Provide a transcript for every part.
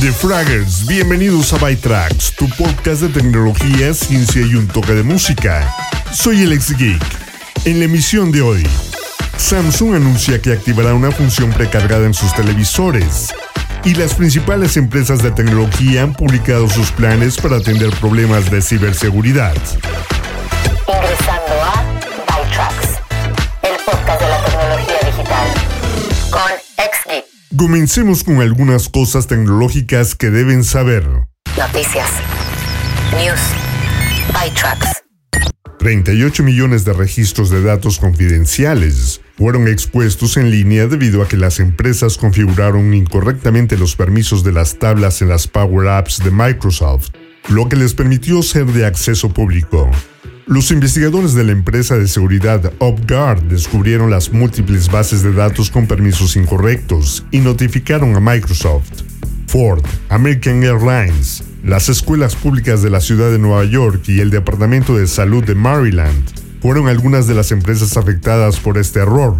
The Fraggers, bienvenidos a Bytracks, tu podcast de tecnología, ciencia y un toque de música. Soy el ex geek. En la emisión de hoy, Samsung anuncia que activará una función precargada en sus televisores. Y las principales empresas de tecnología han publicado sus planes para atender problemas de ciberseguridad. Ingresando a Bytracks, el podcast de la tecnología digital. Con XGeek. Comencemos con algunas cosas tecnológicas que deben saber. Noticias. News. Bytracks. 38 millones de registros de datos confidenciales fueron expuestos en línea debido a que las empresas configuraron incorrectamente los permisos de las tablas en las Power Apps de Microsoft, lo que les permitió ser de acceso público. Los investigadores de la empresa de seguridad UpGuard descubrieron las múltiples bases de datos con permisos incorrectos y notificaron a Microsoft. Ford, American Airlines, las escuelas públicas de la ciudad de Nueva York y el Departamento de Salud de Maryland fueron algunas de las empresas afectadas por este error.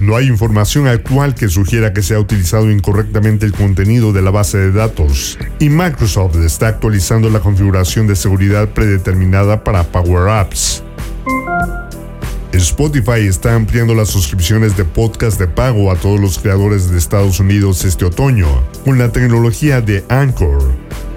No hay información actual que sugiera que se ha utilizado incorrectamente el contenido de la base de datos, y Microsoft está actualizando la configuración de seguridad predeterminada para Power Apps. Spotify está ampliando las suscripciones de podcast de pago a todos los creadores de Estados Unidos este otoño, con la tecnología de Anchor.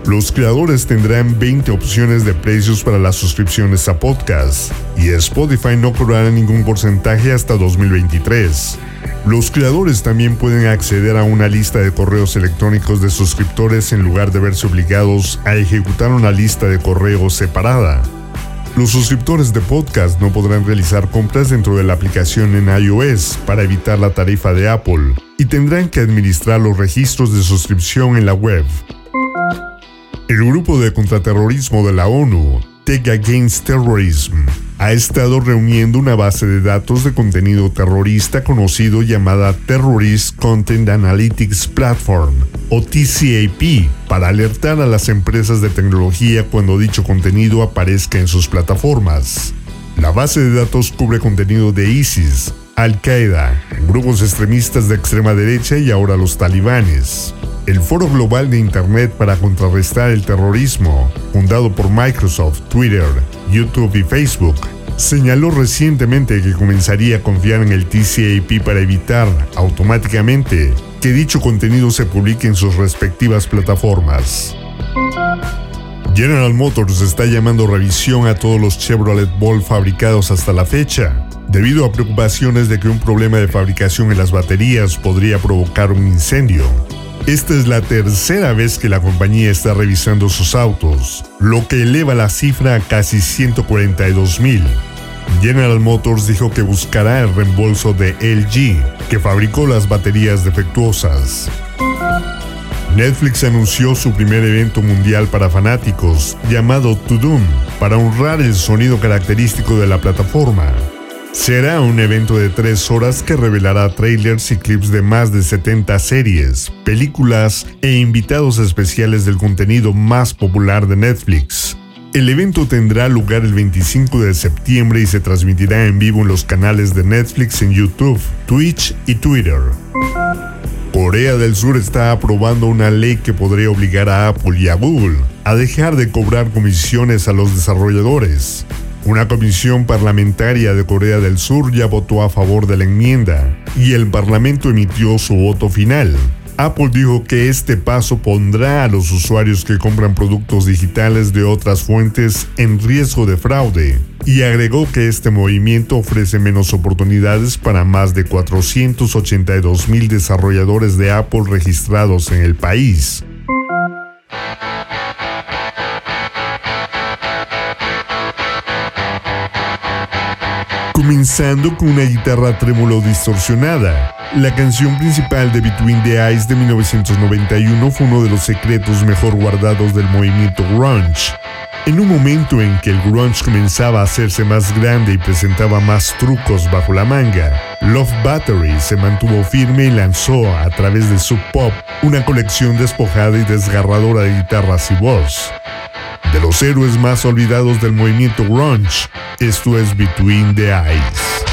Los creadores tendrán 20 opciones de precios para las suscripciones a podcast, y Spotify no cobrará ningún porcentaje hasta 2023. Los creadores también pueden acceder a una lista de correos electrónicos de suscriptores en lugar de verse obligados a ejecutar una lista de correos separada. Los suscriptores de podcast no podrán realizar compras dentro de la aplicación en iOS para evitar la tarifa de Apple y tendrán que administrar los registros de suscripción en la web. El grupo de contraterrorismo de la ONU, Tech Against Terrorism, ha estado reuniendo una base de datos de contenido terrorista conocido llamada Terrorist Content Analytics Platform, o TCAP, para alertar a las empresas de tecnología cuando dicho contenido aparezca en sus plataformas. La base de datos cubre contenido de ISIS, Al-Qaeda, grupos extremistas de extrema derecha y ahora los talibanes. El Foro Global de Internet para contrarrestar el terrorismo, fundado por Microsoft, Twitter, YouTube y Facebook, señaló recientemente que comenzaría a confiar en el TCAP para evitar automáticamente que dicho contenido se publique en sus respectivas plataformas. General Motors está llamando revisión a todos los Chevrolet Bolt fabricados hasta la fecha, debido a preocupaciones de que un problema de fabricación en las baterías podría provocar un incendio. Esta es la tercera vez que la compañía está revisando sus autos, lo que eleva la cifra a casi 142 mil. General Motors dijo que buscará el reembolso de LG, que fabricó las baterías defectuosas. Netflix anunció su primer evento mundial para fanáticos, llamado To Doom, para honrar el sonido característico de la plataforma. Será un evento de tres horas que revelará trailers y clips de más de 70 series, películas e invitados especiales del contenido más popular de Netflix. El evento tendrá lugar el 25 de septiembre y se transmitirá en vivo en los canales de Netflix en YouTube, Twitch y Twitter. Corea del Sur está aprobando una ley que podría obligar a Apple y a Google a dejar de cobrar comisiones a los desarrolladores. Una comisión parlamentaria de Corea del Sur ya votó a favor de la enmienda y el Parlamento emitió su voto final. Apple dijo que este paso pondrá a los usuarios que compran productos digitales de otras fuentes en riesgo de fraude y agregó que este movimiento ofrece menos oportunidades para más de 482 mil desarrolladores de Apple registrados en el país. Comenzando con una guitarra trémolo distorsionada. La canción principal de Between the Eyes de 1991 fue uno de los secretos mejor guardados del movimiento grunge. En un momento en que el grunge comenzaba a hacerse más grande y presentaba más trucos bajo la manga, Love Battery se mantuvo firme y lanzó, a través de Sub Pop, una colección despojada y desgarradora de guitarras y voz. De los héroes más olvidados del movimiento grunge, esto es Between the Eyes.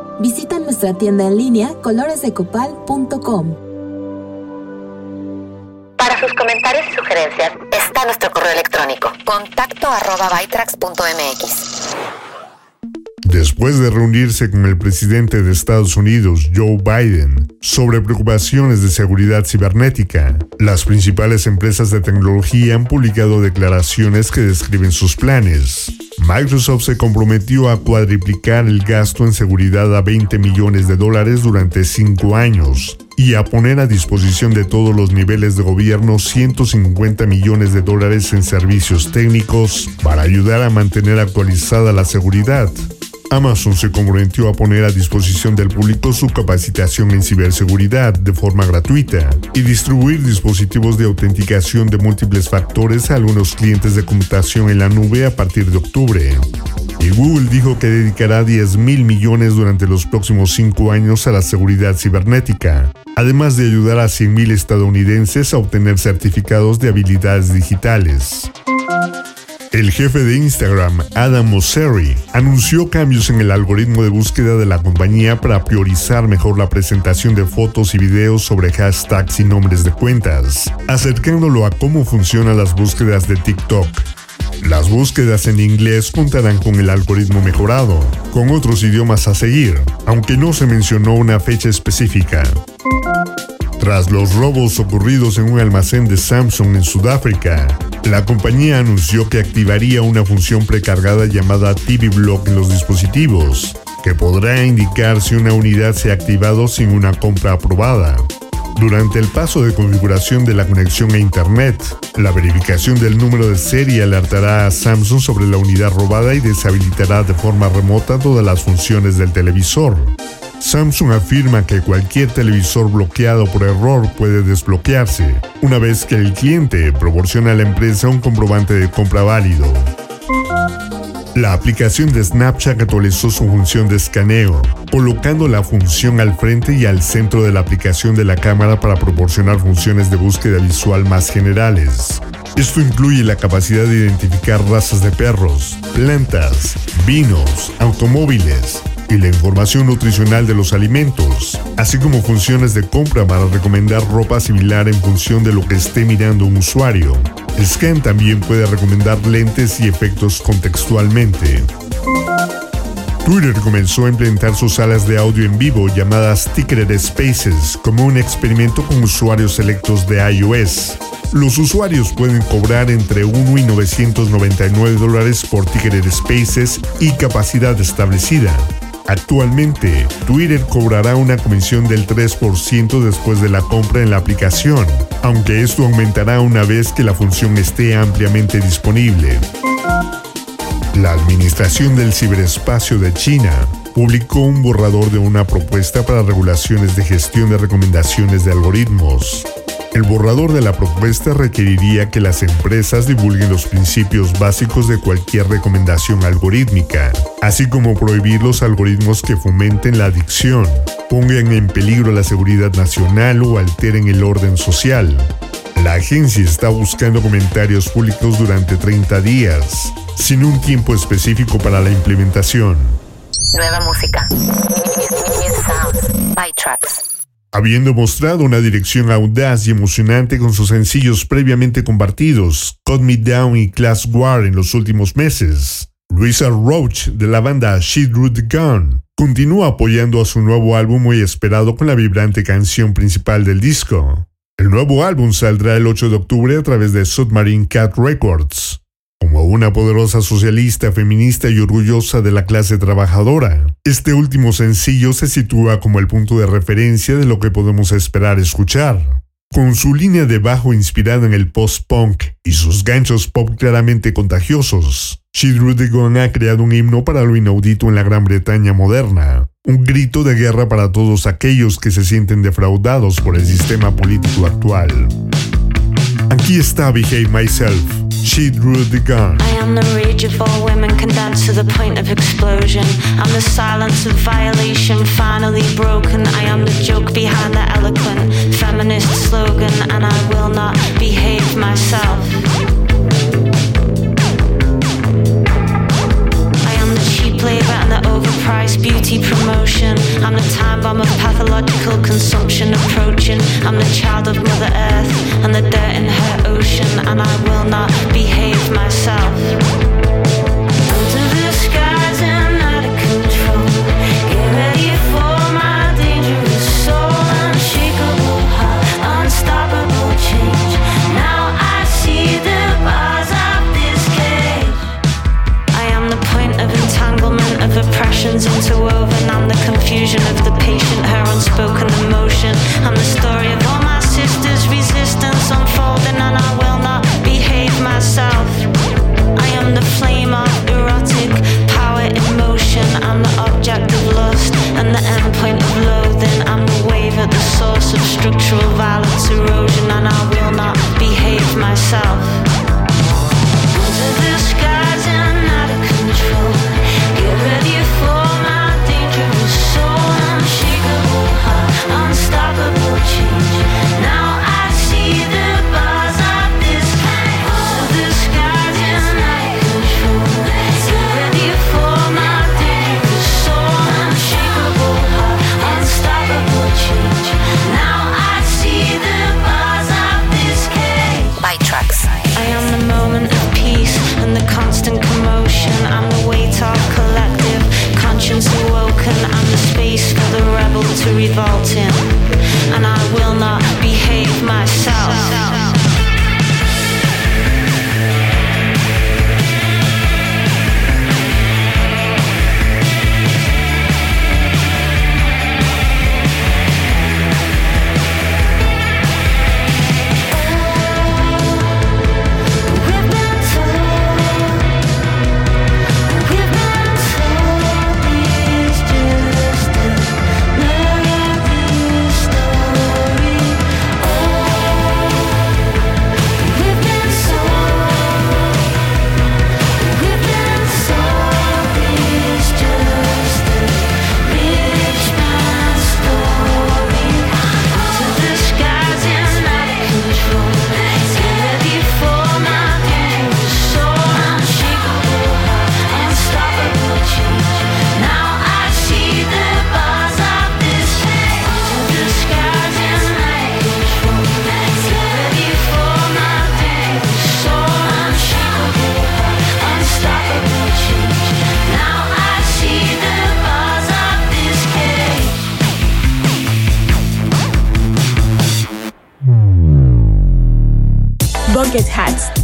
Visita nuestra tienda en línea coloresdecopal.com. Para sus comentarios y sugerencias está nuestro correo electrónico contacto arroba Después de reunirse con el presidente de Estados Unidos, Joe Biden, sobre preocupaciones de seguridad cibernética, las principales empresas de tecnología han publicado declaraciones que describen sus planes. Microsoft se comprometió a cuadriplicar el gasto en seguridad a 20 millones de dólares durante cinco años y a poner a disposición de todos los niveles de gobierno 150 millones de dólares en servicios técnicos para ayudar a mantener actualizada la seguridad. Amazon se comprometió a poner a disposición del público su capacitación en ciberseguridad de forma gratuita y distribuir dispositivos de autenticación de múltiples factores a algunos clientes de computación en la nube a partir de octubre. Y Google dijo que dedicará 10 mil millones durante los próximos cinco años a la seguridad cibernética, además de ayudar a 100.000 estadounidenses a obtener certificados de habilidades digitales. El jefe de Instagram, Adam Mosseri, anunció cambios en el algoritmo de búsqueda de la compañía para priorizar mejor la presentación de fotos y videos sobre hashtags y nombres de cuentas, acercándolo a cómo funcionan las búsquedas de TikTok. Las búsquedas en inglés contarán con el algoritmo mejorado, con otros idiomas a seguir, aunque no se mencionó una fecha específica. Tras los robos ocurridos en un almacén de Samsung en Sudáfrica, la compañía anunció que activaría una función precargada llamada TV Block en los dispositivos, que podrá indicar si una unidad se ha activado sin una compra aprobada. Durante el paso de configuración de la conexión a Internet, la verificación del número de serie alertará a Samsung sobre la unidad robada y deshabilitará de forma remota todas las funciones del televisor. Samsung afirma que cualquier televisor bloqueado por error puede desbloquearse, una vez que el cliente proporciona a la empresa un comprobante de compra válido. La aplicación de Snapchat actualizó su función de escaneo, colocando la función al frente y al centro de la aplicación de la cámara para proporcionar funciones de búsqueda visual más generales. Esto incluye la capacidad de identificar razas de perros, plantas, vinos, automóviles, y la información nutricional de los alimentos, así como funciones de compra para recomendar ropa similar en función de lo que esté mirando un usuario. Scan también puede recomendar lentes y efectos contextualmente. Twitter comenzó a implementar sus salas de audio en vivo llamadas Ticketed Spaces como un experimento con usuarios selectos de iOS. Los usuarios pueden cobrar entre 1 y 999 dólares por Ticketed Spaces y capacidad establecida. Actualmente, Twitter cobrará una comisión del 3% después de la compra en la aplicación, aunque esto aumentará una vez que la función esté ampliamente disponible. La Administración del Ciberespacio de China publicó un borrador de una propuesta para regulaciones de gestión de recomendaciones de algoritmos. El borrador de la propuesta requeriría que las empresas divulguen los principios básicos de cualquier recomendación algorítmica, así como prohibir los algoritmos que fomenten la adicción, pongan en peligro la seguridad nacional o alteren el orden social. La agencia está buscando comentarios públicos durante 30 días, sin un tiempo específico para la implementación. Nueva música. By tracks. Habiendo mostrado una dirección audaz y emocionante con sus sencillos previamente compartidos, Cut Me Down y Class War en los últimos meses, Luisa Roach de la banda She Drew Gun continúa apoyando a su nuevo álbum muy esperado con la vibrante canción principal del disco. El nuevo álbum saldrá el 8 de octubre a través de Submarine Cat Records. Una poderosa socialista, feminista y orgullosa de la clase trabajadora, este último sencillo se sitúa como el punto de referencia de lo que podemos esperar escuchar. Con su línea de bajo inspirada en el post-punk y sus ganchos pop claramente contagiosos, Gun ha creado un himno para lo inaudito en la Gran Bretaña moderna, un grito de guerra para todos aquellos que se sienten defraudados por el sistema político actual. Aquí está Behave Myself, she drew the gun. I am the rage of all women condemned to the point of explosion. I'm the silence of violation finally broken. I am the joke behind the eloquent feminist slogan, and I will not behave myself. I am the cheap labor and the overpriced beauty promotion. I'm the time bomb of pathological consumption approaching. I'm the child of Mother Earth and the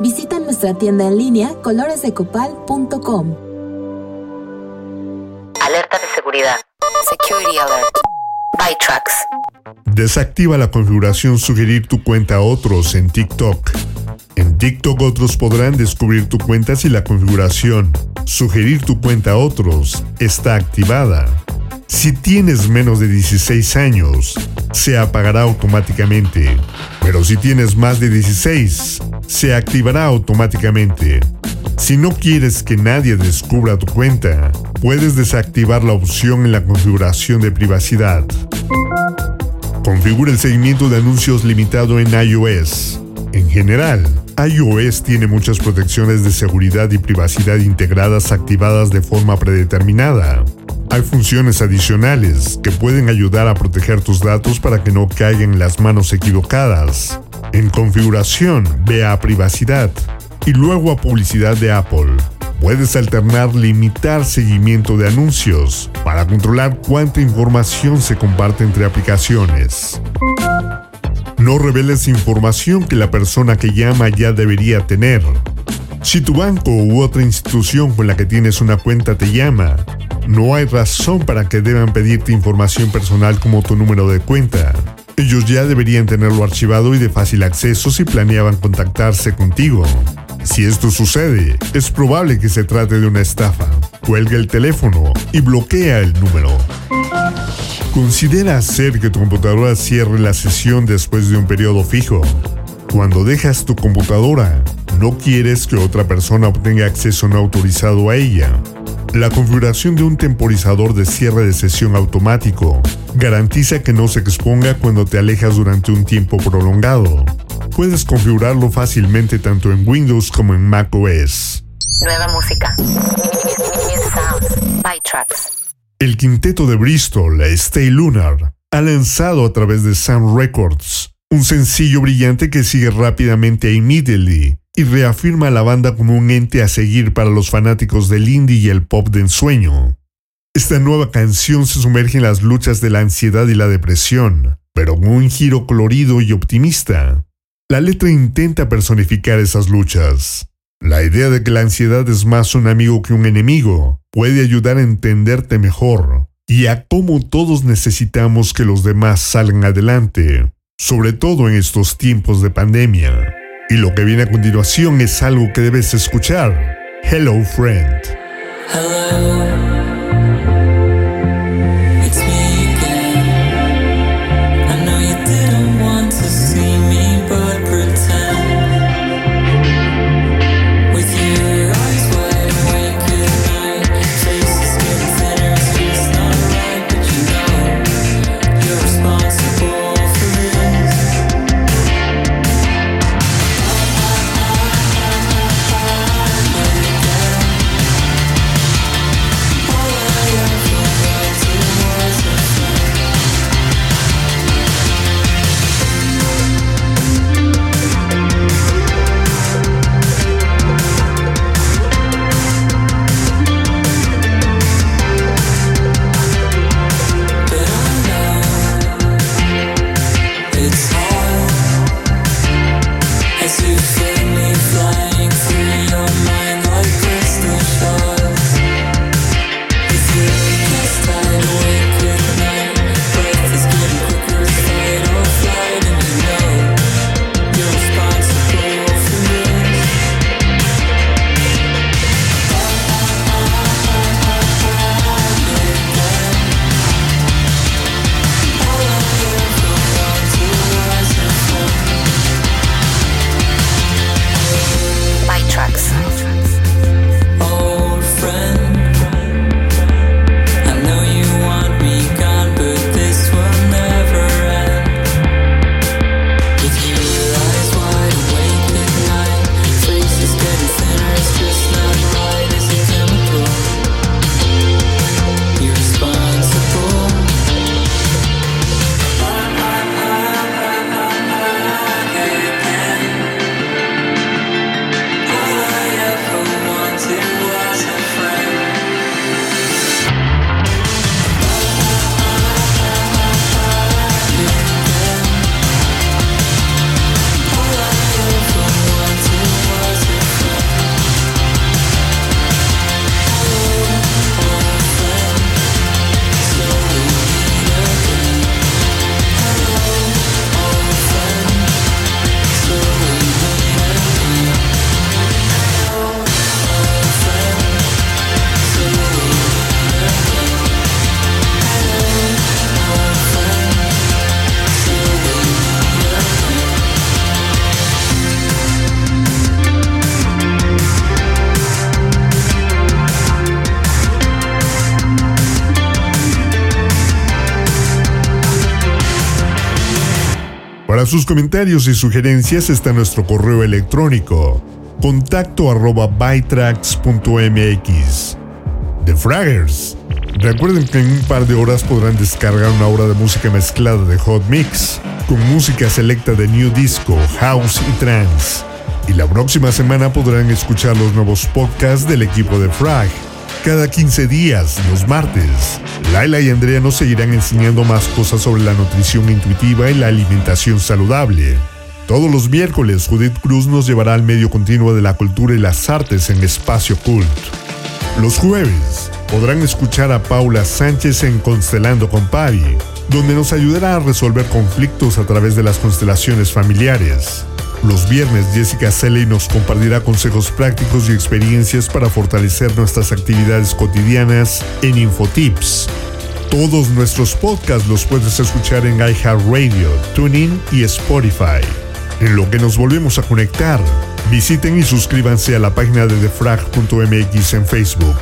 Visita nuestra tienda en línea coloresdecopal.com. Alerta de seguridad. Security Alert. By Trucks. Desactiva la configuración Sugerir tu cuenta a otros en TikTok. En TikTok otros podrán descubrir tu cuenta si la configuración Sugerir tu cuenta a otros está activada. Si tienes menos de 16 años, se apagará automáticamente. Pero si tienes más de 16, se activará automáticamente. Si no quieres que nadie descubra tu cuenta, puedes desactivar la opción en la configuración de privacidad. Configura el seguimiento de anuncios limitado en iOS. En general, iOS tiene muchas protecciones de seguridad y privacidad integradas activadas de forma predeterminada. Hay funciones adicionales que pueden ayudar a proteger tus datos para que no caigan en las manos equivocadas. En configuración, ve a privacidad y luego a publicidad de Apple. Puedes alternar limitar seguimiento de anuncios para controlar cuánta información se comparte entre aplicaciones. No reveles información que la persona que llama ya debería tener. Si tu banco u otra institución con la que tienes una cuenta te llama, no hay razón para que deban pedirte información personal como tu número de cuenta. Ellos ya deberían tenerlo archivado y de fácil acceso si planeaban contactarse contigo. Si esto sucede, es probable que se trate de una estafa. Cuelga el teléfono y bloquea el número. Considera hacer que tu computadora cierre la sesión después de un periodo fijo. Cuando dejas tu computadora, no quieres que otra persona obtenga acceso no autorizado a ella. La configuración de un temporizador de cierre de sesión automático garantiza que no se exponga cuando te alejas durante un tiempo prolongado. Puedes configurarlo fácilmente tanto en Windows como en Mac OS. Nueva música. El quinteto de Bristol, Stay Lunar, ha lanzado a través de Sound Records un sencillo brillante que sigue rápidamente a Immediately y reafirma a la banda como un ente a seguir para los fanáticos del indie y el pop de ensueño. Esta nueva canción se sumerge en las luchas de la ansiedad y la depresión, pero con un giro colorido y optimista. La letra intenta personificar esas luchas. La idea de que la ansiedad es más un amigo que un enemigo puede ayudar a entenderte mejor y a cómo todos necesitamos que los demás salgan adelante, sobre todo en estos tiempos de pandemia. Y lo que viene a continuación es algo que debes escuchar. Hello Friend. Para sus comentarios y sugerencias está nuestro correo electrónico contacto arroba. The Fraggers. Recuerden que en un par de horas podrán descargar una hora de música mezclada de Hot Mix, con música selecta de New Disco, House y Trance. Y la próxima semana podrán escuchar los nuevos podcasts del equipo de Frag. Cada 15 días, los martes, Laila y Andrea nos seguirán enseñando más cosas sobre la nutrición intuitiva y la alimentación saludable. Todos los miércoles, Judith Cruz nos llevará al medio continuo de la cultura y las artes en Espacio Cult. Los jueves, podrán escuchar a Paula Sánchez en Constelando con Pavi, donde nos ayudará a resolver conflictos a través de las constelaciones familiares. Los viernes, Jessica Selley nos compartirá consejos prácticos y experiencias para fortalecer nuestras actividades cotidianas en Infotips. Todos nuestros podcasts los puedes escuchar en iHeartRadio, TuneIn y Spotify. En lo que nos volvemos a conectar, visiten y suscríbanse a la página de defrag.mx en Facebook.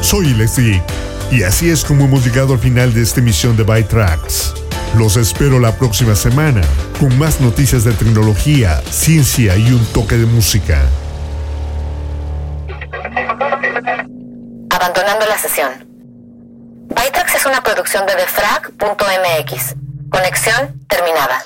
Soy Leslie y así es como hemos llegado al final de esta emisión de Byte Tracks. Los espero la próxima semana con más noticias de tecnología, ciencia y un toque de música. Abandonando la sesión. Bytrax es una producción de defrag.mx. Conexión terminada.